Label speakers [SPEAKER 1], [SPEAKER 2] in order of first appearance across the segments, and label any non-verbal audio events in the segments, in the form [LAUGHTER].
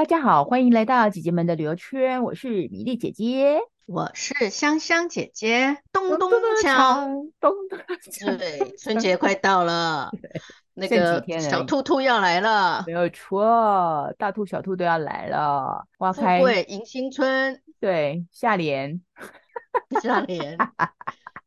[SPEAKER 1] 大家好，欢迎来到姐姐们的旅游圈，我是米粒姐姐，
[SPEAKER 2] 我是香香姐姐。咚咚锵，咚咚锵，[LAUGHS] 对，春节快到了，[LAUGHS] 那个小兔兔要来了，
[SPEAKER 1] 没有错，大兔小兔都要来了，花
[SPEAKER 2] 开迎新春，对，
[SPEAKER 1] 下联，[LAUGHS]
[SPEAKER 2] 下联，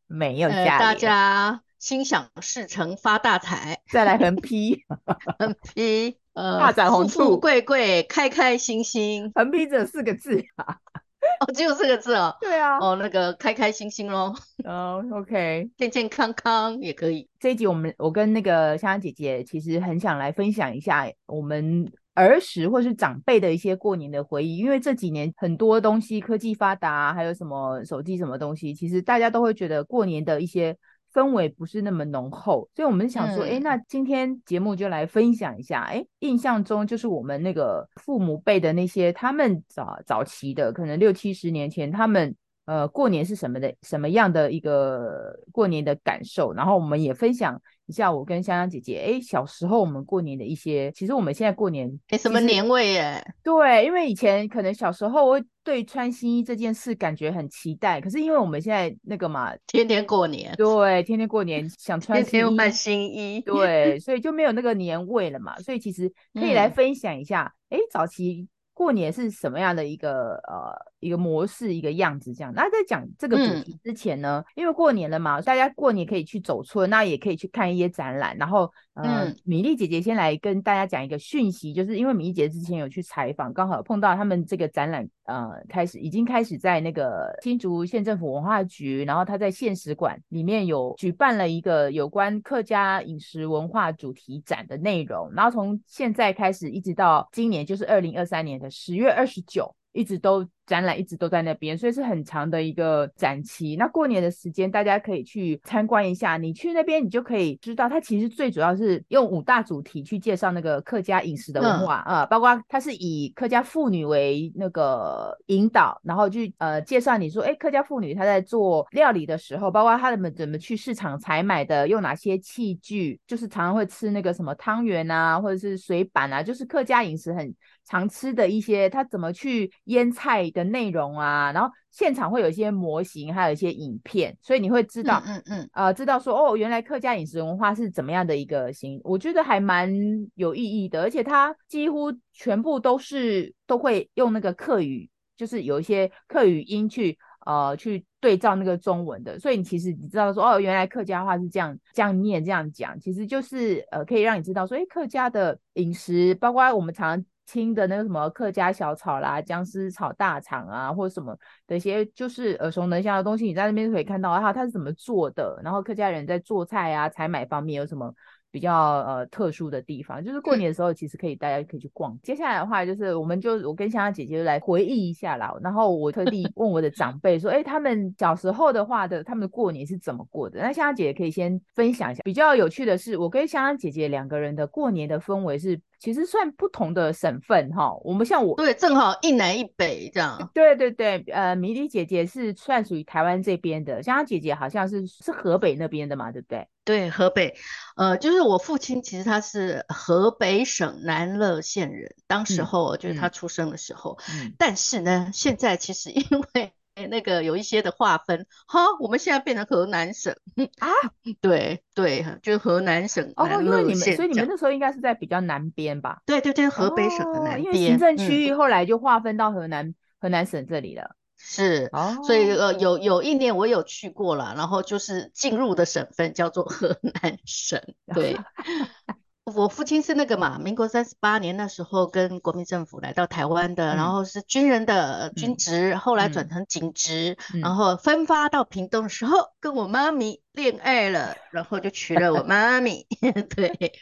[SPEAKER 1] 没有下联，
[SPEAKER 2] 大家心想事成发大财，
[SPEAKER 1] 再来横批，[LAUGHS]
[SPEAKER 2] 横批。呃，
[SPEAKER 1] 大展宏图，
[SPEAKER 2] 富富贵贵，开开心心，
[SPEAKER 1] 横批只有四个字啊，[LAUGHS]
[SPEAKER 2] 哦，只有四个字哦，
[SPEAKER 1] 对啊，
[SPEAKER 2] 哦，那个开开心心咯。[LAUGHS]
[SPEAKER 1] 哦，OK，
[SPEAKER 2] 健健康康也可以。
[SPEAKER 1] 这一集我们我跟那个香香姐姐其实很想来分享一下我们儿时或是长辈的一些过年的回忆，因为这几年很多东西科技发达，还有什么手机什么东西，其实大家都会觉得过年的一些。氛围不是那么浓厚，所以我们想说，哎、嗯，那今天节目就来分享一下，哎，印象中就是我们那个父母辈的那些，他们早早期的，可能六七十年前，他们呃过年是什么的，什么样的一个过年的感受，然后我们也分享。一下，我跟香香姐姐，哎，小时候我们过年的一些，其实我们现在过年
[SPEAKER 2] 没什么年味耶。
[SPEAKER 1] 对，因为以前可能小时候会对穿新衣这件事感觉很期待，可是因为我们现在那个嘛，
[SPEAKER 2] 天天过年，
[SPEAKER 1] 对，天天过年想穿新衣，
[SPEAKER 2] 天天换新衣，
[SPEAKER 1] 对，[LAUGHS] 所以就没有那个年味了嘛。所以其实可以来分享一下，哎、嗯，早期过年是什么样的一个呃。一个模式，一个样子，这样。那在讲这个主题之前呢，嗯、因为过年了嘛，大家过年可以去走村，那也可以去看一些展览。然后，呃、嗯，米粒姐姐先来跟大家讲一个讯息，就是因为米粒姐姐之前有去采访，刚好碰到他们这个展览，呃，开始已经开始在那个新竹县政府文化局，然后他在县史馆里面有举办了一个有关客家饮食文化主题展的内容。然后从现在开始一直到今年，就是二零二三年的十月二十九。一直都展览，一直都在那边，所以是很长的一个展期。那过年的时间，大家可以去参观一下。你去那边，你就可以知道，它其实最主要是用五大主题去介绍那个客家饮食的文化啊、嗯呃，包括它是以客家妇女为那个引导，然后去呃介绍你说，哎，客家妇女她在做料理的时候，包括他们怎么去市场采买的，用哪些器具，就是常常会吃那个什么汤圆啊，或者是水板啊，就是客家饮食很。常吃的一些，他怎么去腌菜的内容啊，然后现场会有一些模型，还有一些影片，所以你会知道，嗯嗯，嗯，呃，知道说哦，原来客家饮食文化是怎么样的一个形，我觉得还蛮有意义的，而且它几乎全部都是都会用那个客语，就是有一些客语音去呃去对照那个中文的，所以你其实你知道说哦，原来客家话是这样这样念这样讲，其实就是呃可以让你知道说，哎，客家的饮食，包括我们常常。听的那个什么客家小炒啦，姜丝炒大肠啊，或者什么的一些就是耳熟能详的东西，你在那边可以看到哈，它是怎么做的，然后客家人在做菜啊、采买方面有什么比较呃特殊的地方，就是过年的时候其实可以大家可以去逛。接下来的话就是我们就我跟香香姐姐来回忆一下啦，然后我特地问我的长辈说，哎，他们小时候的话的他们的过年是怎么过的？那香香姐姐可以先分享一下。比较有趣的是，我跟香香姐姐两个人的过年的氛围是。其实算不同的省份哈，我们像我
[SPEAKER 2] 对，正好一南一北这样。
[SPEAKER 1] 对对对，呃，米莉姐姐是算属于台湾这边的，香香姐姐好像是是河北那边的嘛，对不对？
[SPEAKER 2] 对，河北，呃，就是我父亲其实他是河北省南乐县人，当时候就是他出生的时候，嗯嗯、但是呢，现在其实因为。那个有一些的划分，哈，我们现在变成河南省啊，[LAUGHS] 对对，就是河南省。哦，因为你们，
[SPEAKER 1] 所以你们那时候应该是在比较南边吧？
[SPEAKER 2] 对对对，河北省的南边。哦，因为
[SPEAKER 1] 行政区域后来就划分到河南、嗯、河南省这里了。
[SPEAKER 2] 是，哦，所以呃，有有一年我有去过了，然后就是进入的省份叫做河南省，对。[LAUGHS] 我父亲是那个嘛，民国三十八年那时候跟国民政府来到台湾的，嗯、然后是军人的军职，嗯、后来转成警职，嗯、然后分发到屏东的时候，跟我妈咪恋爱了，然后就娶了我妈咪，[LAUGHS] 对。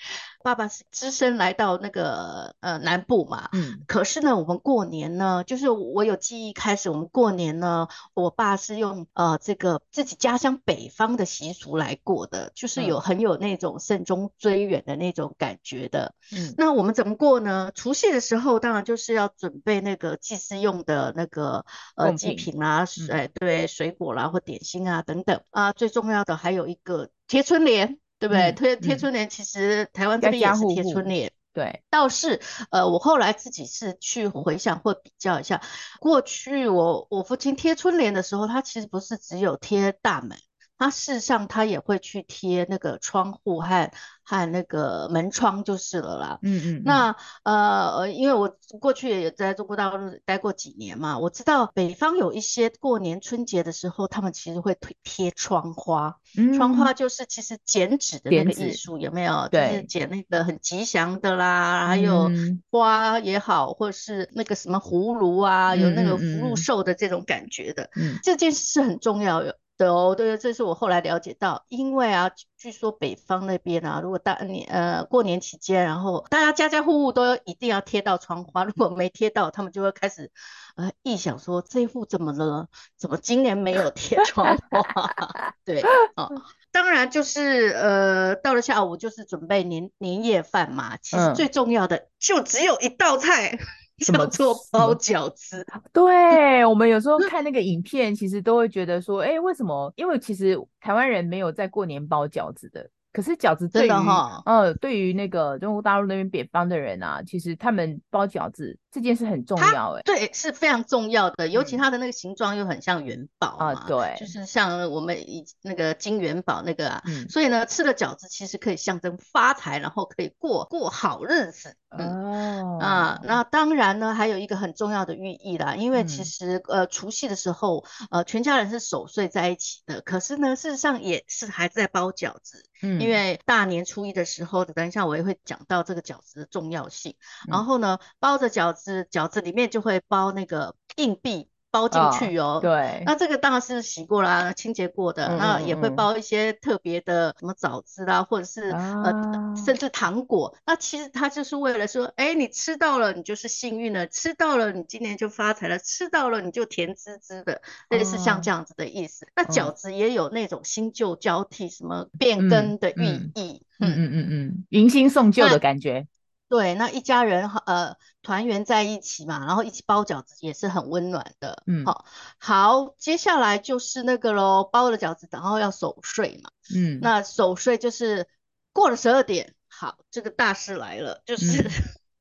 [SPEAKER 2] 爸爸是只身来到那个呃南部嘛，嗯，可是呢，我们过年呢，就是我有记忆开始，我们过年呢，我爸是用呃这个自己家乡北方的习俗来过的，就是有很有那种慎终追远的那种感觉的。嗯，那我们怎么过呢？除夕的时候，当然就是要准备那个祭祀用的那个呃祭品啦，哎对，水果啦或点心啊等等啊，最重要的还有一个贴春联。对不对？贴贴、嗯、春联，其实台湾这边也是贴春联，
[SPEAKER 1] 对，
[SPEAKER 2] 倒是呃，我后来自己是去回想或比较一下，过去我我父亲贴春联的时候，他其实不是只有贴大门。他事实上，他也会去贴那个窗户和和那个门窗就是了啦。
[SPEAKER 1] 嗯嗯，嗯。
[SPEAKER 2] 那呃，因为我过去也在中国大陆待过几年嘛，我知道北方有一些过年春节的时候，他们其实会贴贴窗花。嗯。窗花就是其实剪纸的那个艺术，有没有？对。就是剪那个很吉祥的啦，还有花也好，或者是那个什么葫芦啊，有那个福禄寿的这种感觉的。嗯。这件事是很重要的。哦，对，这是我后来了解到，因为啊，据说北方那边啊，如果大年呃过年期间，然后大家家家户户都一定要贴到窗花，[LAUGHS] 如果没贴到，他们就会开始呃臆想说这一户怎么了？怎么今年没有贴窗花？[LAUGHS] 对，哦，[LAUGHS] 当然就是呃到了下午就是准备年年夜饭嘛，其实最重要的就只有一道菜。怎么做包饺子？
[SPEAKER 1] 对，我们有时候 [LAUGHS] 看那个影片，其实都会觉得说，哎，为什么？因为其实台湾人没有在过年包饺子的。可是饺子对于，呃，对于那个中国大陆那边北方的人啊，其实他们包饺子这件事很重要，哎，
[SPEAKER 2] 对，是非常重要的，尤其它的那个形状又很像元宝
[SPEAKER 1] 啊，对，
[SPEAKER 2] 就是像我们以那个金元宝那个啊，所以呢，吃了饺子其实可以象征发财，然后可以过过好日子。哦，啊，那当然呢，还有一个很重要的寓意啦，因为其实呃，除夕的时候，呃，全家人是守岁在一起的，可是呢，事实上也是还在包饺子。嗯，因为大年初一的时候，等一下我也会讲到这个饺子的重要性。然后呢，包着饺子，饺子里面就会包那个硬币。包进去哦，哦，对，那这个当然是洗过啦，清洁过的，嗯、那也会包一些特别的什么枣子啦，或者是、啊、呃，甚至糖果。那其实它就是为了说，哎，你吃到了，你就是幸运了；吃到了，你今年就发财了；吃到了，你就甜滋滋的，类似像这样子的意思。啊、那饺子也有那种新旧交替、什么变更的寓意，
[SPEAKER 1] 嗯嗯。嗯嗯，迎新送旧的感觉。
[SPEAKER 2] 对，那一家人呃团圆在一起嘛，然后一起包饺子也是很温暖的。嗯，好，好，接下来就是那个喽，包了饺子，然后要守岁嘛。嗯，那守岁就是过了十二点，好，这个大事来了，就是、嗯、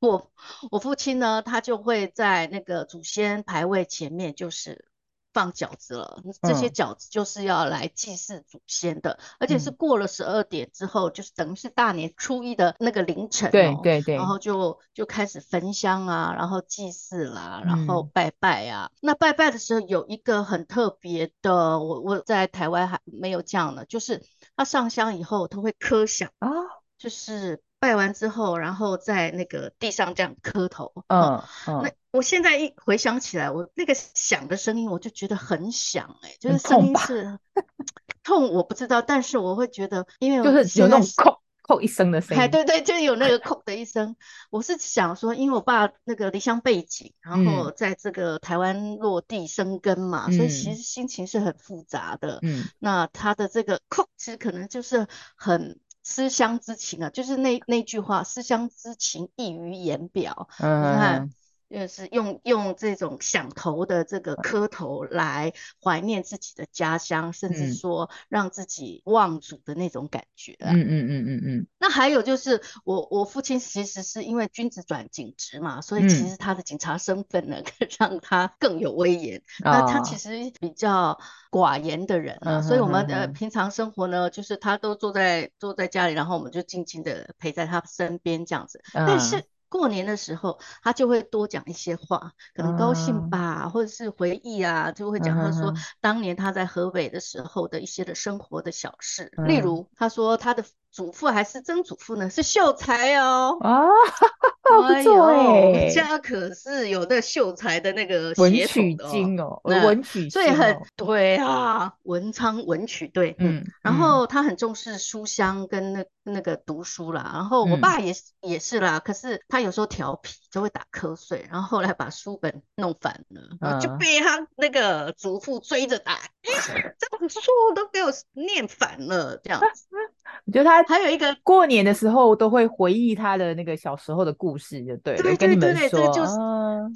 [SPEAKER 2] [LAUGHS] 我我父亲呢，他就会在那个祖先牌位前面，就是。放饺子了，这些饺子就是要来祭祀祖先的，嗯、而且是过了十二点之后，嗯、就是等于是大年初一的那个凌晨、哦，
[SPEAKER 1] 对对对，
[SPEAKER 2] 然后就就开始焚香啊，然后祭祀啦，然后拜拜啊。嗯、那拜拜的时候有一个很特别的，我我在台湾还没有这样的，就是他上香以后他会磕响啊，就是。拜完之后，然后在那个地上这样磕头。嗯嗯。那我现在一回想起来，我那个响的声音，我就觉得很响哎、欸，就是声音是痛，痛我不知道，但是我会觉得，因为
[SPEAKER 1] 就是有那种叩叩一声的声音。
[SPEAKER 2] 哎，对对，就有那个叩的一声。我是想说，因为我爸那个离乡背景，然后在这个台湾落地生根嘛，嗯、所以其实心情是很复杂的。嗯。那他的这个叩，其实可能就是很。思乡之情啊，就是那那句话，思乡之情溢于言表。嗯，你看，就是用用这种响头的这个磕头来怀念自己的家乡，嗯、甚至说让自己忘祖的那种感觉、啊。嗯嗯嗯嗯嗯。那还有就是，我我父亲其实是因为军职转警职嘛，所以其实他的警察身份呢，[LAUGHS] 嗯、让他更有威严。哦、那他其实比较。寡言的人啊，所以我们呃平常生活呢，就是他都坐在坐在家里，然后我们就静静的陪在他身边这样子。但是过年的时候，他就会多讲一些话，可能高兴吧，或者是回忆啊，就会讲他说当年他在河北的时候的一些的生活的小事，例如他说他的。祖父还是曾祖父呢？是秀才哦。啊，
[SPEAKER 1] 不错哎，
[SPEAKER 2] 家可是有那秀才的那个
[SPEAKER 1] 文曲星哦，文曲，
[SPEAKER 2] 所以很对啊，文昌文曲对，嗯。然后他很重视书香跟那那个读书啦。然后我爸也是也是啦，可是他有时候调皮就会打瞌睡，然后后来把书本弄反了，就被他那个祖父追着打，[LAUGHS] 这本书都给我念反了，这样子。[LAUGHS]
[SPEAKER 1] 我觉得他还有一个过年的时候都会回忆他的那个小时候的故事，就对了。对对对对，这个就是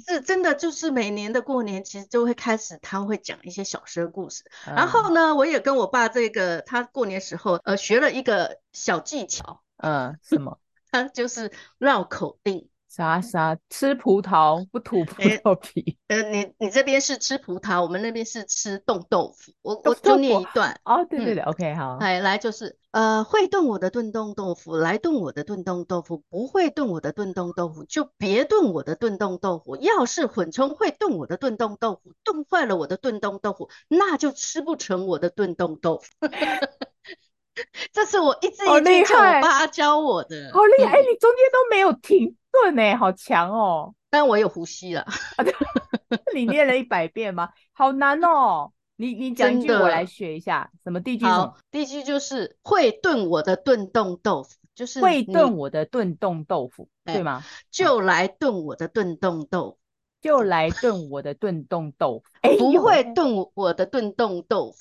[SPEAKER 2] 是真的，就是每年的过年其实就会开始他会讲一些小时的故事。然后呢，我也跟我爸这个他过年时候呃学了一个小技巧，
[SPEAKER 1] 嗯，什么？
[SPEAKER 2] 它就是绕口令。
[SPEAKER 1] 啥啥吃葡萄不吐葡萄皮？
[SPEAKER 2] 欸、[LAUGHS] 呃，你你这边是吃葡萄，我们那边是吃冻豆腐。我我就念一段
[SPEAKER 1] 哦，对对对、嗯、，OK 好。
[SPEAKER 2] 来来就是呃，会炖我的炖冻豆腐，来炖我的炖冻豆腐，不会炖我的炖冻豆腐就别炖我的炖冻豆腐。要是混充会炖我的炖冻豆腐，炖坏了我的炖冻豆腐，那就吃不成我的炖冻豆腐。[LAUGHS] [LAUGHS] 这是我一直一句叫我爸教我的，
[SPEAKER 1] 好厉害！哎、嗯欸，你中间都没有停。对呢，好强哦！
[SPEAKER 2] 但我有呼吸了。[LAUGHS]
[SPEAKER 1] 你念了一百遍吗？好难哦！你你讲一句，我来学一下。什么第一句？好，
[SPEAKER 2] 第一句就是会炖我的炖冻豆腐，就是
[SPEAKER 1] 会炖我的炖冻豆腐，对吗？
[SPEAKER 2] 就来炖我的炖冻豆腐，
[SPEAKER 1] 就来炖我的炖冻豆腐。
[SPEAKER 2] 哎，不会炖我的炖冻豆腐，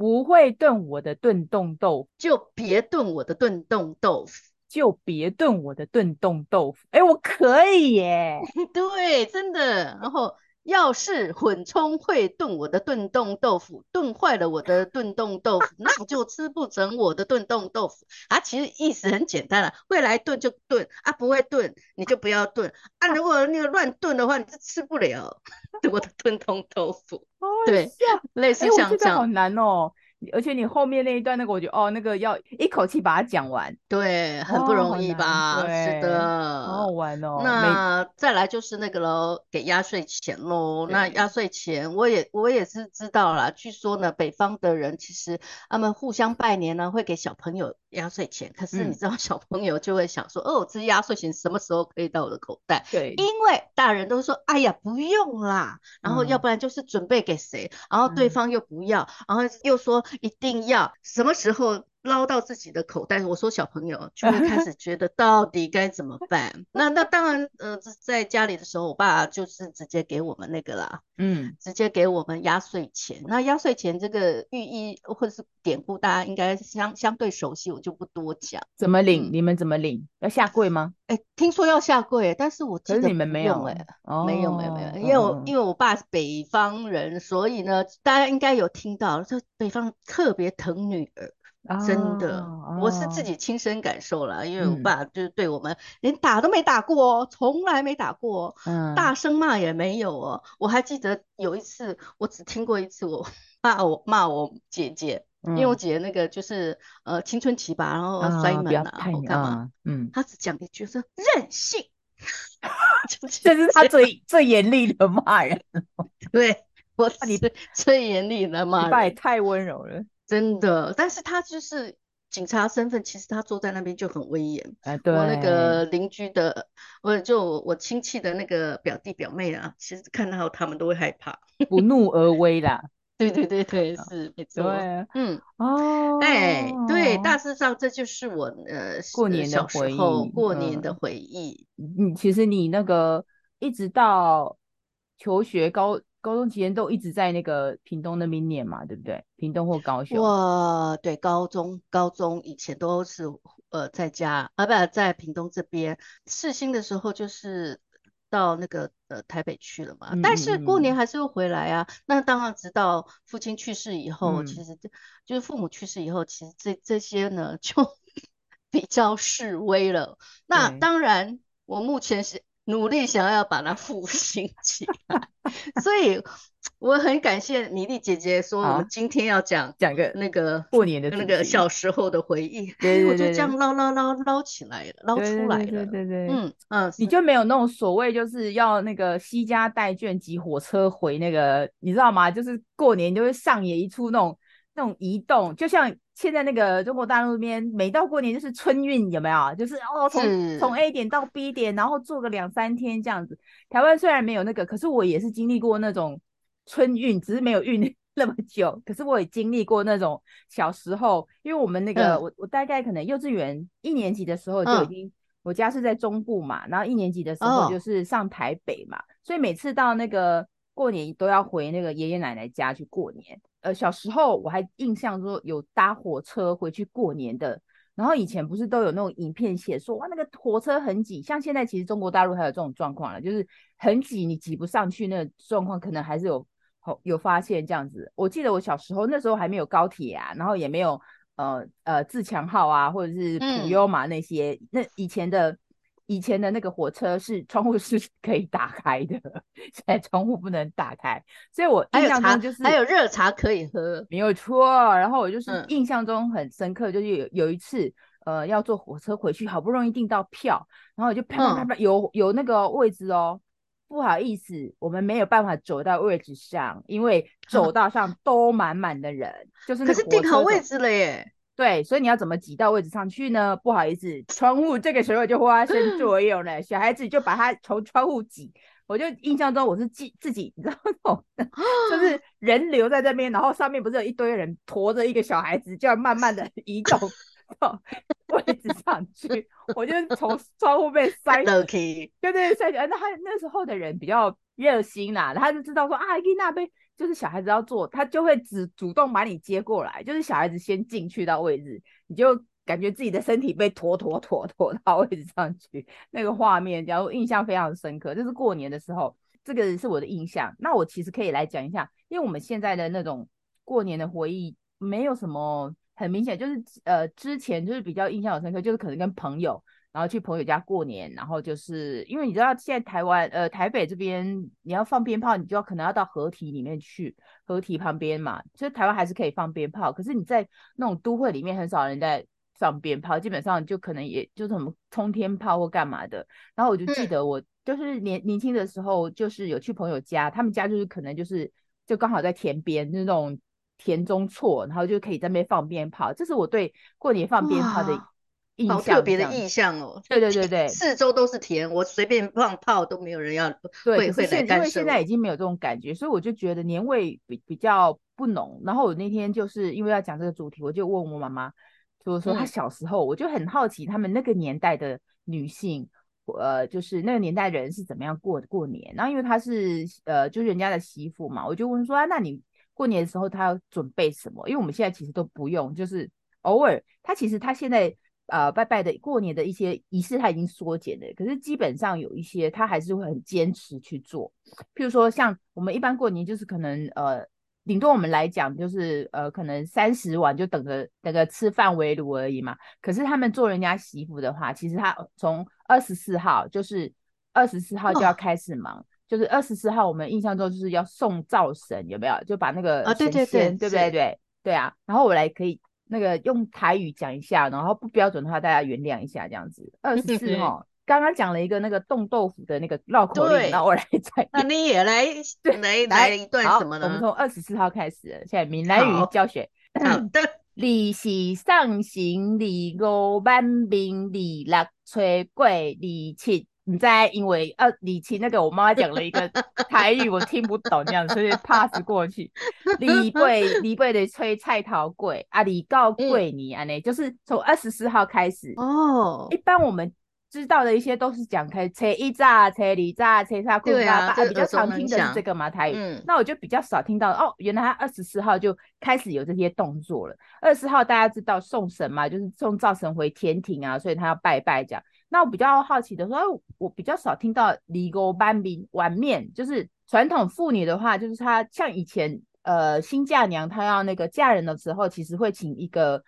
[SPEAKER 1] 不会炖我的炖冻豆腐，
[SPEAKER 2] 就别炖我的炖冻豆腐。
[SPEAKER 1] 就别炖我的炖冻豆腐，哎，我可以耶，[LAUGHS]
[SPEAKER 2] 对，真的。然后要是混充会炖我的炖冻豆腐，炖坏了我的炖冻豆腐，那就吃不成我的炖冻豆腐。啊，其实意思很简单了，会来炖就炖啊，不会炖你就不要炖啊。如果那个乱炖的话，你就吃不了 [LAUGHS] 我的炖冻豆腐。对，类似像这样，
[SPEAKER 1] 好难哦。而且你后面那一段那个，我觉得哦，那个要一口气把它讲完，
[SPEAKER 2] 对，很不容易吧？哦、是的，
[SPEAKER 1] 好好玩哦。
[SPEAKER 2] 那再来就是那个喽，给压岁钱喽。那压岁钱，我也我也是知道啦。据说呢，北方的人其实他们互相拜年呢，会给小朋友压岁钱。可是你知道，小朋友就会想说，嗯、哦，这压岁钱什么时候可以到我的口袋？对，因为大人都说，哎呀，不用啦。然后要不然就是准备给谁，嗯、然后对方又不要，然后又说。一定要什么时候捞到自己的口袋？我说小朋友就会开始 [LAUGHS] 觉得到底该怎么办？那那当然，呃，在家里的时候，我爸就是直接给我们那个啦，嗯，直接给我们压岁钱。那压岁钱这个寓意或者是典故，大家应该相相对熟悉，我就不多讲。
[SPEAKER 1] 怎么领？嗯、你们怎么领？要下跪吗？
[SPEAKER 2] 哎、欸，听说要下跪，但是我记得
[SPEAKER 1] 你们没有
[SPEAKER 2] 哎、没有没有没有，因为我、哦、因为我爸是北方人，所以呢，大家应该有听到，就北方特别疼女儿。真的、哦，我是自己亲身感受了、哦，因为我爸就是对我们连打都没打过哦，从、嗯、来没打过，嗯，大声骂也没有哦。我还记得有一次，我只听过一次，我骂我骂我姐姐、嗯，因为我姐姐那个就是呃青春期吧，然后摔门啊，我干嘛？嗯，她只讲一句说任性，[LAUGHS] [LAUGHS]
[SPEAKER 1] 这是她最 [LAUGHS] 最严厉的骂人。
[SPEAKER 2] 对，我你是最严厉的骂人，
[SPEAKER 1] 你爸也太温柔了。
[SPEAKER 2] 真的，但是他就是警察身份，其实他坐在那边就很威严。哎，对，我那个邻居的，我就我亲戚的那个表弟表妹啊，其实看到他们都会害怕，
[SPEAKER 1] 不怒而威啦。
[SPEAKER 2] 对对对对，是没错。对，嗯，哦，哎，对，大致上这就是我呃
[SPEAKER 1] 过年的回忆，
[SPEAKER 2] 过年的回忆。
[SPEAKER 1] 嗯，其实你那个一直到求学高。高中期间都一直在那个屏东那边念嘛，对不对？屏东或高雄。
[SPEAKER 2] 哇，对，高中高中以前都是呃在家，啊不在屏东这边。四新的时候就是到那个呃台北去了嘛，但是过年还是会回来啊。那当然，直到父亲去世以后，嗯、其实就就是父母去世以后，其实这这些呢就 [LAUGHS] 比较示威了。那当然，我目前是。努力想要把它复兴起来，[LAUGHS] 所以我很感谢米粒姐姐说我们今天要讲讲个那个
[SPEAKER 1] 过年的
[SPEAKER 2] 那个小时候的回忆，对，[LAUGHS] 我就这样捞捞捞捞起来了，捞出来了，对对对，对，嗯嗯，
[SPEAKER 1] 你就没有那种所谓就是要那个西家带眷挤火车回那个，你知道吗？就是过年就会上演一出那种那种移动，就像。现在那个中国大陆那边，每到过年就是春运，有没有？就是哦，从从 A 点到 B 点，然后坐个两三天这样子。台湾虽然没有那个，可是我也是经历过那种春运，只是没有运 [LAUGHS] 那么久。可是我也经历过那种小时候，因为我们那个、嗯、我我大概可能幼稚园一年级的时候就已经，嗯、我家是在中部嘛，然后一年级的时候就是上台北嘛，哦、所以每次到那个过年都要回那个爷爷奶奶家去过年。呃，小时候我还印象说有搭火车回去过年的，然后以前不是都有那种影片写说哇，那个火车很挤，像现在其实中国大陆还有这种状况了，就是很挤，你挤不上去，那状况可能还是有有发现这样子。我记得我小时候那时候还没有高铁啊，然后也没有呃呃自强号啊，或者是普悠玛那些，嗯、那以前的以前的那个火车是窗户是 [LAUGHS] 可以打开的，现在窗户不能打开，所以我印象中就是
[SPEAKER 2] 还有热茶可以喝，
[SPEAKER 1] 没有错。然后我就是印象中很深刻，就是有有一次。呃，要坐火车回去，好不容易订到票，然后我就啪啪啪啪，有有那个位置哦，不好意思，我们没有办法走到位置上，因为走道上都满满的人，就是那
[SPEAKER 2] 可是订好位置了耶。
[SPEAKER 1] 对，所以你要怎么挤到位置上去呢？不好意思，窗户这个时候就发生 [LAUGHS] 作用了，小孩子就把它从窗户挤。我就印象中我是自自己，你知道吗？就 [GASPS] 是人留在这边，然后上面不是有一堆人驮着一个小孩子，就要慢慢的 [LAUGHS] 移动。到位置上去，我就从窗户被塞进去，对对，塞进去。那他那时候的人比较热心啦，他就知道说啊，伊那边就是小孩子要坐，他就会只主动把你接过来，就是小孩子先进去到位置，你就感觉自己的身体被拖拖拖拖到位置上去，那个画面，然后印象非常深刻。就是过年的时候，这个是我的印象。那我其实可以来讲一下，因为我们现在的那种过年的回忆，没有什么。很明显就是呃，之前就是比较印象深刻，就是可能跟朋友，然后去朋友家过年，然后就是因为你知道现在台湾呃台北这边你要放鞭炮，你就要可能要到河堤里面去，河堤旁边嘛，所以台湾还是可以放鞭炮，可是你在那种都会里面很少人在放鞭炮，基本上就可能也就是什么冲天炮或干嘛的。然后我就记得我就是年年轻的时候，就是有去朋友家，他们家就是可能就是就刚好在田边，就是那种。田中错，然后就可以在那边放鞭炮，这是我对过年放鞭炮的印象，好
[SPEAKER 2] 特别的印象哦。[LAUGHS]
[SPEAKER 1] 对对对对，
[SPEAKER 2] 四周都是田，我随便放炮都没有人要。
[SPEAKER 1] 对，可是现因为现在已经没有这种感觉，所以我就觉得年味比比较不浓。然后我那天就是因为要讲这个主题，我就问我妈妈，就是说她小时候，我就很好奇他们那个年代的女性，呃，就是那个年代人是怎么样过过年。然后因为她是呃，就是人家的媳妇嘛，我就问说啊，那你？过年的时候，她要准备什么？因为我们现在其实都不用，就是偶尔她其实她现在呃拜拜的过年的一些仪式他已经缩减了，可是基本上有一些他还是会很坚持去做。譬如说像我们一般过年就是可能呃顶多我们来讲就是呃可能三十晚就等着那个吃饭围炉而已嘛。可是他们做人家媳妇的话，其实他从二十四号就是二十四号就要开始忙。哦就是二十四号，我们印象中就是要送灶神，有没有？就把那个
[SPEAKER 2] 啊，对对对，
[SPEAKER 1] 对不对？对对啊。然后我来可以那个用台语讲一下，然后不标准的话，大家原谅一下这样子。二十四 [LAUGHS] 号，刚刚讲了一个那个冻豆腐的那个绕口令，那我来再，
[SPEAKER 2] 那你也来 [LAUGHS] 来来一段什么呢？
[SPEAKER 1] 我们从二十四号开始，现在闽南语教学。好的，二是上行，二五万兵，二六初过，二七。你在因为呃李琦那个我妈妈讲了一个台语我听不懂这样，所以 pass 过去。李贵李贵的吹菜桃贵啊，李告贵你啊，呢就是从二十四号开始哦。一般我们知道的一些都是讲开车一炸、初二炸、初三粿啊，比较常听的是这个嘛台语。嗯、那我就比较少听到哦，原来他二十四号就开始有这些动作了。二十四号大家知道送神嘛，就是送灶神回天庭啊，所以他要拜拜这样。那我比较好奇的说，我比较少听到礼锅板面碗面，就是传统妇女的话，就是她像以前呃新嫁娘她要那个嫁人的时候，其实会请一个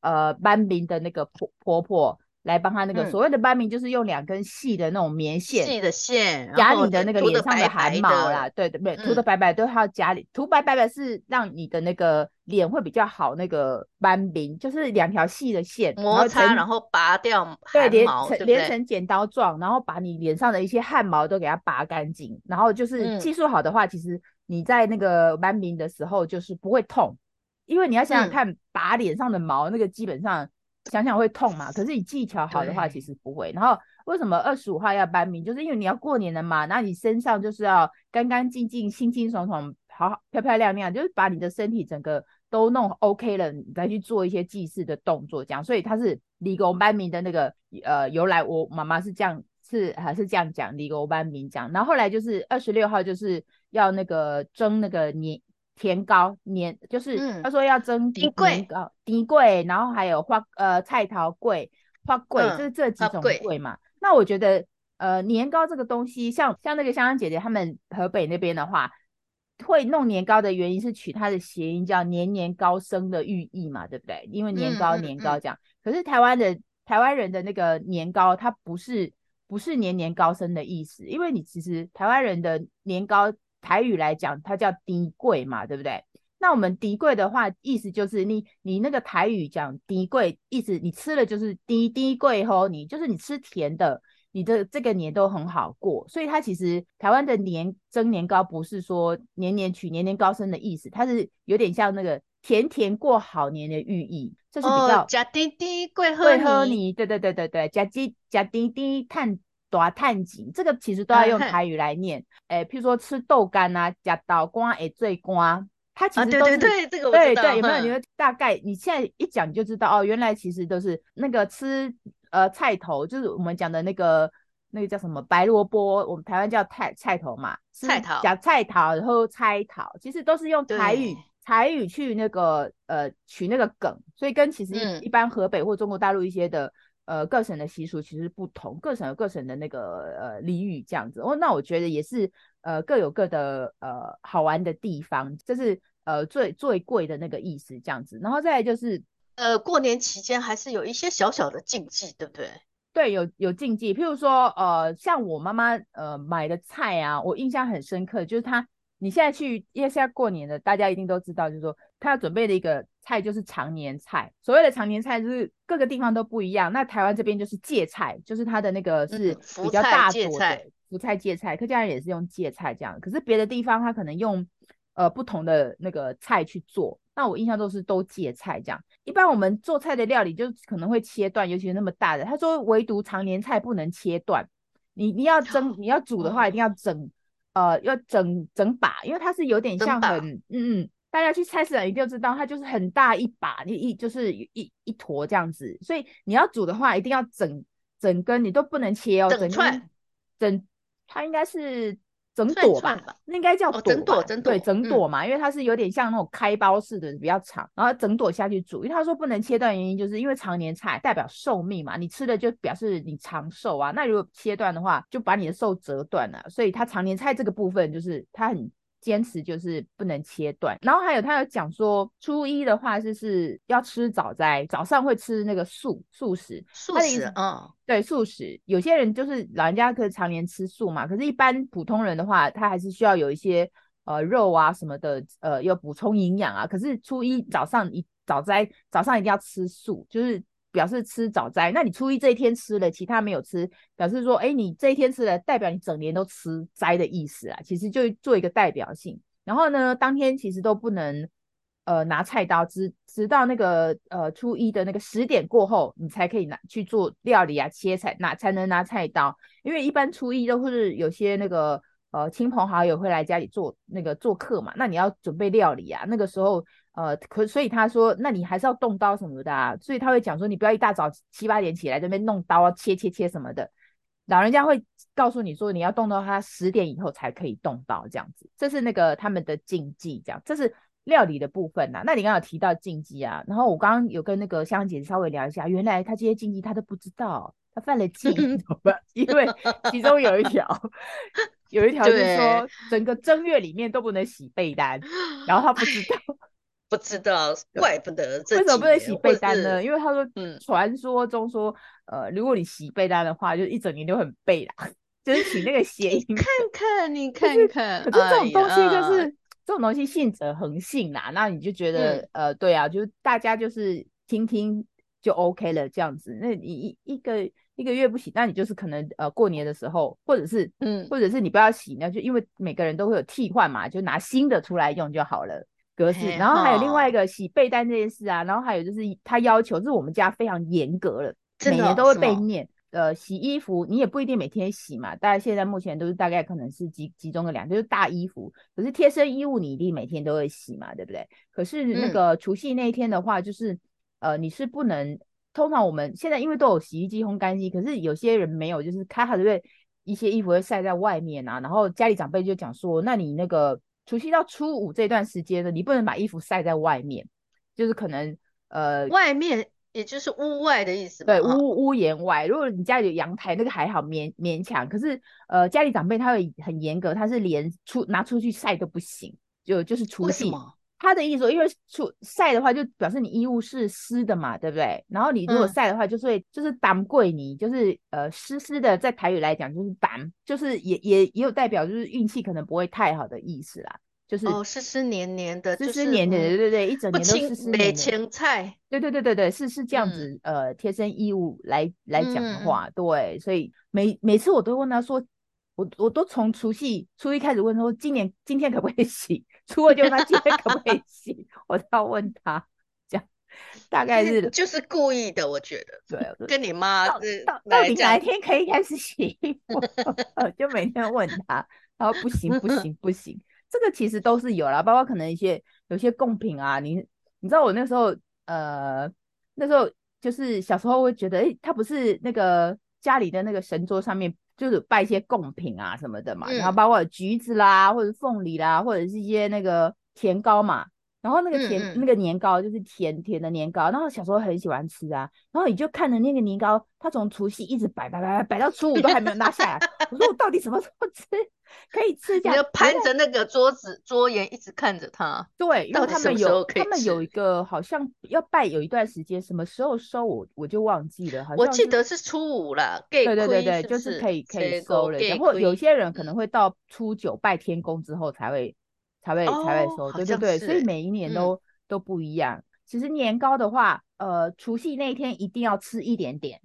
[SPEAKER 1] 呃班兵的那个婆婆婆。来帮他那个所谓的斑明，就是用两根细的那种棉线，
[SPEAKER 2] 细的线
[SPEAKER 1] 夹你的那个脸上的汗毛啦，对对对，涂的白白都要夹里，涂白白的是让你的那个脸会比较好，那个斑明就是两条细的线
[SPEAKER 2] 摩擦，然后拔掉
[SPEAKER 1] 对，连成连成剪刀状，然后把你脸上的一些汗毛都给它拔干净，然后就是技术好的话，其实你在那个斑明的时候就是不会痛，因为你要想想看，拔脸上的毛那个基本上。想想会痛嘛？可是你技巧好的话，其实不会。然后为什么二十五号要搬名？就是因为你要过年了嘛，那你身上就是要干干净净、清清爽爽、好好漂漂亮亮，就是把你的身体整个都弄 OK 了，你再去做一些祭祀的动作，这样。所以它是立宫搬名的那个呃由来。我妈妈是这样，是还是这样讲立宫搬名讲。然后后来就是二十六号就是要那个蒸那个年。甜糕年就是他说要蒸年糕，甜粿，然后还有花呃菜头粿、花粿，就是这几种粿嘛。那我觉得呃年糕这个东西，像像那个香香姐姐他们河北那边的话，会弄年糕的原因是取它的谐音叫年年高升的寓意嘛，对不对？因为年糕年糕这样。嗯嗯嗯、可是台湾的台湾人的那个年糕，它不是不是年年高升的意思，因为你其实台湾人的年糕台语来讲，它叫低贵嘛，对不对？那我们低贵的话，意思就是你你那个台语讲低贵，意思你吃了就是低低贵吼，你就是你吃甜的，你的这个年都很好过。所以它其实台湾的年蒸年糕不是说年年取年年高升的意思，它是有点像那个甜甜过好年的寓意，这是比较。
[SPEAKER 2] 加滴滴贵喝你，
[SPEAKER 1] 对对对对对，加滴加滴滴探大探井，这个其实都要用台语来念。哎、嗯，譬如说吃豆干啊，加豆瓜会最瓜。它其实都是、
[SPEAKER 2] 啊、对对对，这个我。
[SPEAKER 1] 对对，有没有？你会大概你现在一讲你就知道哦，原来其实都是那个吃呃菜头，就是我们讲的那个那个叫什么白萝卜，我们台湾叫菜菜头嘛，
[SPEAKER 2] 菜头
[SPEAKER 1] 讲菜头，然后菜头，其实都是用台语台语去那个呃取那个梗，所以跟其实一般河北或中国大陆一些的、嗯、呃各省的习俗其实不同，各省有各省的那个呃俚语这样子。哦，那我觉得也是呃各有各的呃好玩的地方，这是。呃，最最贵的那个意思这样子，然后再来就是，
[SPEAKER 2] 呃，过年期间还是有一些小小的禁忌，对不对？
[SPEAKER 1] 对，有有禁忌，譬如说，呃，像我妈妈呃买的菜啊，我印象很深刻，就是她，你现在去，因为现在过年的，大家一定都知道，就是说她要准备的一个菜就是常年菜。所谓的常年菜，就是各个地方都不一样。那台湾这边就是芥菜，就是它的那个是比较大朵的，嗯、福菜芥菜，客家人也是用芥菜这样。可是别的地方他可能用。呃，不同的那个菜去做，那我印象都是都芥菜这样。一般我们做菜的料理就可能会切断，尤其是那么大的。他说唯独常年菜不能切断，你你要蒸 [GASPS] 你要煮的话，一定要整，呃，要整整把，因为它是有点像很，嗯嗯，大家去菜市场一定要知道，它就是很大一把，你一就是一一,坨这样子。所以你要煮的话，一定要整整根，你都不能切哦，整串，整，它应该是。整朵吧，那应该叫朵、哦、整朵，整朵，对，整朵嘛，嗯、因为它是有点像那种开包式的，比较长，然后整朵下去煮。因为他说不能切断，原因就是因为常年菜代表寿命嘛，你吃的就表示你长寿啊。那如果切断的话，就把你的寿折断了。所以它常年菜这个部分就是它很。坚持就是不能切断，然后还有他有讲说，初一的话就是要吃早斋，早上会吃那个素素食，
[SPEAKER 2] 素食，嗯，
[SPEAKER 1] 对，素食。有些人就是老人家可以常年吃素嘛，可是，一般普通人的话，他还是需要有一些呃肉啊什么的，呃，要补充营养啊。可是初一早上一早斋，早上一定要吃素，就是。表示吃早斋，那你初一这一天吃了，其他没有吃，表示说，哎，你这一天吃了，代表你整年都吃斋的意思啊。其实就做一个代表性。然后呢，当天其实都不能呃拿菜刀，直直到那个呃初一的那个十点过后，你才可以拿去做料理啊，切菜拿才能拿菜刀。因为一般初一都是有些那个呃亲朋好友会来家里做那个做客嘛，那你要准备料理啊，那个时候。呃，可所以他说，那你还是要动刀什么的啊，所以他会讲说，你不要一大早七八点起来这边弄刀啊，切切切什么的，老人家会告诉你说，你要动到他十点以后才可以动刀这样子，这是那个他们的禁忌，这样，这是料理的部分呐、啊。那你刚刚有提到禁忌啊，然后我刚刚有跟那个香姐稍微聊一下，原来他这些禁忌他都不知道，他犯了忌，[LAUGHS] 怎么办？因为其中有一条，有一条就是说，整个正月里面都不能洗被单，然后他不知道。
[SPEAKER 2] 不知道，怪不得这。
[SPEAKER 1] 为什么不能洗被单呢？因为他说，嗯，传说中说，呃，如果你洗被单的话，就一整年都很背啦，就是取那个谐音。
[SPEAKER 2] 看看，你 [LAUGHS] 看看，
[SPEAKER 1] 可是这种东西就是、哎、这种东西信者恒信啦，那你就觉得，嗯、呃，对啊，就大家就是听听就 OK 了这样子。那你一一个一个月不洗，那你就是可能呃过年的时候，或者是嗯，或者是你不要洗，那就因为每个人都会有替换嘛，就拿新的出来用就好了。格式，然后还有另外一个洗被单这件事啊，然后还有就是他要求，这是我们家非常严格了，每年都会被念。呃，洗衣服你也不一定每天洗嘛，大家现在目前都是大概可能是集集中的两，就是大衣服，可是贴身衣物你一定每天都会洗嘛，对不对？可是那个除夕那一天的话，就是、嗯、呃你是不能，通常我们现在因为都有洗衣机、烘干机，可是有些人没有，就是开好的一些衣服会晒在外面啊，然后家里长辈就讲说，那你那个。除夕到初五这段时间呢，你不能把衣服晒在外面，就是可能呃，
[SPEAKER 2] 外面也就是屋外的意思。
[SPEAKER 1] 对，屋屋檐外。如果你家里有阳台，那个还好勉勉强。可是呃，家里长辈他会很严格，他是连出拿出去晒都不行。就就是除夕。他的意思说，因为出晒的话，就表示你衣物是湿的嘛，对不对？然后你如果晒的话，就是会、嗯、就是挡贵你，就是呃湿湿的，在台语来讲就是胆，就是也也也有代表就是运气可能不会太好的意思啦，就是
[SPEAKER 2] 哦湿湿黏黏的，湿
[SPEAKER 1] 湿黏黏的，对对对，一整年都湿湿黏黏。
[SPEAKER 2] 青菜，
[SPEAKER 1] 对对对对对，是是这样子，嗯、呃，贴身衣物来来讲的话，嗯、对，所以每每次我都问他说。我我都从除夕初一开始问说，今年今天可不可以洗？初二就问他今天可不可以洗？我都要问他，[LAUGHS] 这样大概是
[SPEAKER 2] 就是故意的，我觉得。对，跟你妈
[SPEAKER 1] 到到底哪一天可以开始洗衣服？[LAUGHS] 就每天问他，然后不行不行不行，这个其实都是有啦，包括可能一些有些贡品啊，你你知道我那时候呃那时候就是小时候会觉得，哎，他不是那个家里的那个神桌上面。就是拜一些贡品啊什么的嘛，嗯、然后包括橘子啦，或者凤梨啦，或者是一些那个甜糕嘛。然后那个甜嗯嗯那个年糕就是甜甜的年糕，然后小时候很喜欢吃啊。然后你就看着那个年糕，它从除夕一直摆摆摆摆摆到初五都还没有拿下来。我说我到底什么时候吃？[LAUGHS] 可以吃这样，
[SPEAKER 2] 你就攀着那个桌子桌沿一直看着它。
[SPEAKER 1] 对，因为他们有他们有一个好像要拜有一段时间，什么时候收我我就忘记了。好像
[SPEAKER 2] 我记得是初五了。
[SPEAKER 1] 对对对对，就是可以可以收了。然后有些人可能会到初九拜天公之后才会才会才会收。对对对，所以每一年都都不一样。其实年糕的话，呃，除夕那一天一定要吃一点点。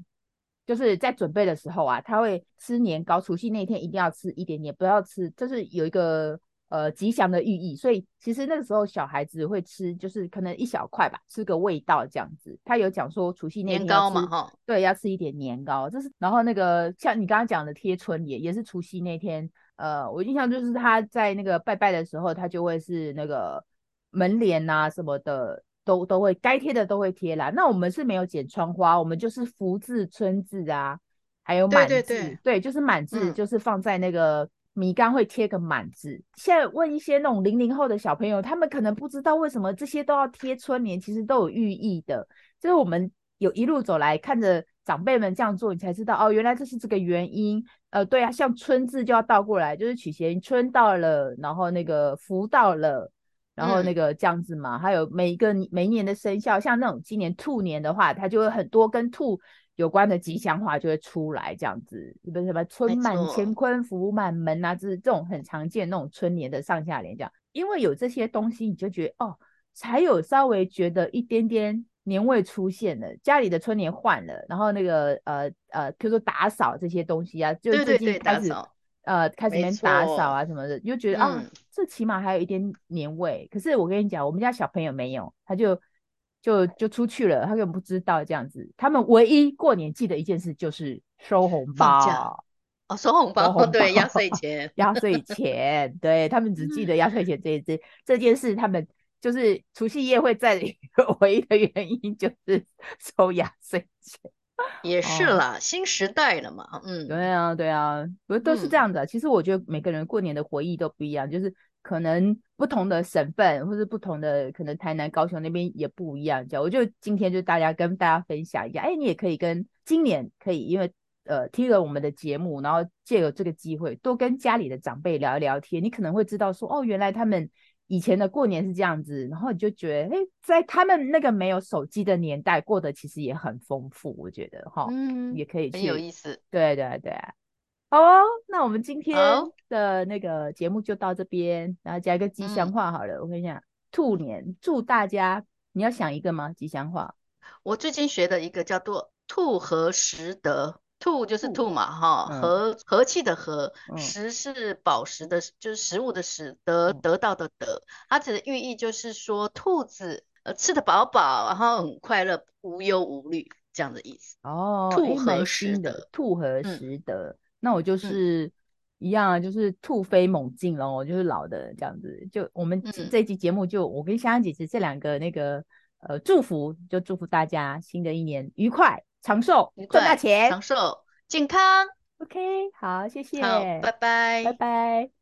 [SPEAKER 1] 就是在准备的时候啊，他会吃年糕，除夕那天一定要吃一点点，不要吃，就是有一个呃吉祥的寓意。所以其实那个时候小孩子会吃，就是可能一小块吧，吃个味道这样子。他有讲说除夕那天
[SPEAKER 2] 年糕嘛，哈，
[SPEAKER 1] 对，要吃一点年糕。这是然后那个像你刚刚讲的贴春联，也是除夕那天。呃，我印象就是他在那个拜拜的时候，他就会是那个门帘啊什么的。都都会该贴的都会贴啦。那我们是没有剪窗花，我们就是福字、春字啊，还有满字，对，对，对，对，就是满字，就是放在那个米缸会贴个满字。嗯、现在问一些那种零零后的小朋友，他们可能不知道为什么这些都要贴春联，其实都有寓意的。就是我们有一路走来看着长辈们这样做，你才知道哦，原来这是这个原因。呃，对啊，像春字就要倒过来，就是取谐春到了，然后那个福到了。然后那个这样子嘛，嗯、还有每一个每一年的生肖，像那种今年兔年的话，它就会很多跟兔有关的吉祥话就会出来，这样子，比如什么春满乾坤福满门啊，就是这种很常见那种春年的上下联，这样，因为有这些东西，你就觉得哦，才有稍微觉得一点点年味出现了，家里的春联换了，然后那个呃呃，比如说打扫这些东西啊，就最近开始。呃，开始边打扫啊什么的，你就觉得、嗯、啊，这起码还有一点年味。可是我跟你讲，我们家小朋友没有，他就就就出去了，他根本不知道这样子。他们唯一过年记得一件事就是收红包
[SPEAKER 2] 哦，收红 [LAUGHS] 包，收红包对，压岁钱，
[SPEAKER 1] 压岁钱，对，他们只记得压岁钱这一这这件事，他们就是除夕夜会在一个 [LAUGHS] 唯一的原因就是收压岁钱。[LAUGHS]
[SPEAKER 2] 也是啦，哦、新时代了嘛，嗯，
[SPEAKER 1] 对啊，对啊，不是都是这样的。嗯、其实我觉得每个人过年的回忆都不一样，就是可能不同的省份或者不同的，可能台南、高雄那边也不一样。这样，我就今天就大家跟大家分享一下，哎，你也可以跟今年可以，因为呃听了我们的节目，然后借由这个机会多跟家里的长辈聊一聊天，你可能会知道说，哦，原来他们。以前的过年是这样子，然后你就觉得，哎，在他们那个没有手机的年代，过得其实也很丰富，我觉得哈，嗯，也可以去，
[SPEAKER 2] 很有意思。
[SPEAKER 1] 对对对，好哦，那我们今天的那个节目就到这边，然后加一个吉祥话好了。嗯、我跟你讲，兔年祝大家，你要想一个吗？吉祥话？
[SPEAKER 2] 我最近学的一个叫做“兔和食得”。兔就是兔嘛，哈、嗯，和和气的和，嗯、食是宝石的，就是食物的食，得得到的得，它指的寓意就是说兔子呃吃得饱饱，然后很快乐，无忧无虑这样的意思。
[SPEAKER 1] 哦，兔和食得，兔和食得，嗯、那我就是一样啊，就是突飞猛进喽，我就是老的这样子。就我们这一集节目就，就、嗯、我跟香香姐姐这两个那个呃祝福，就祝福大家新的一年愉快。长寿，赚大钱，
[SPEAKER 2] 长寿，健康。
[SPEAKER 1] OK，好，谢谢，
[SPEAKER 2] 好，拜拜，
[SPEAKER 1] 拜拜。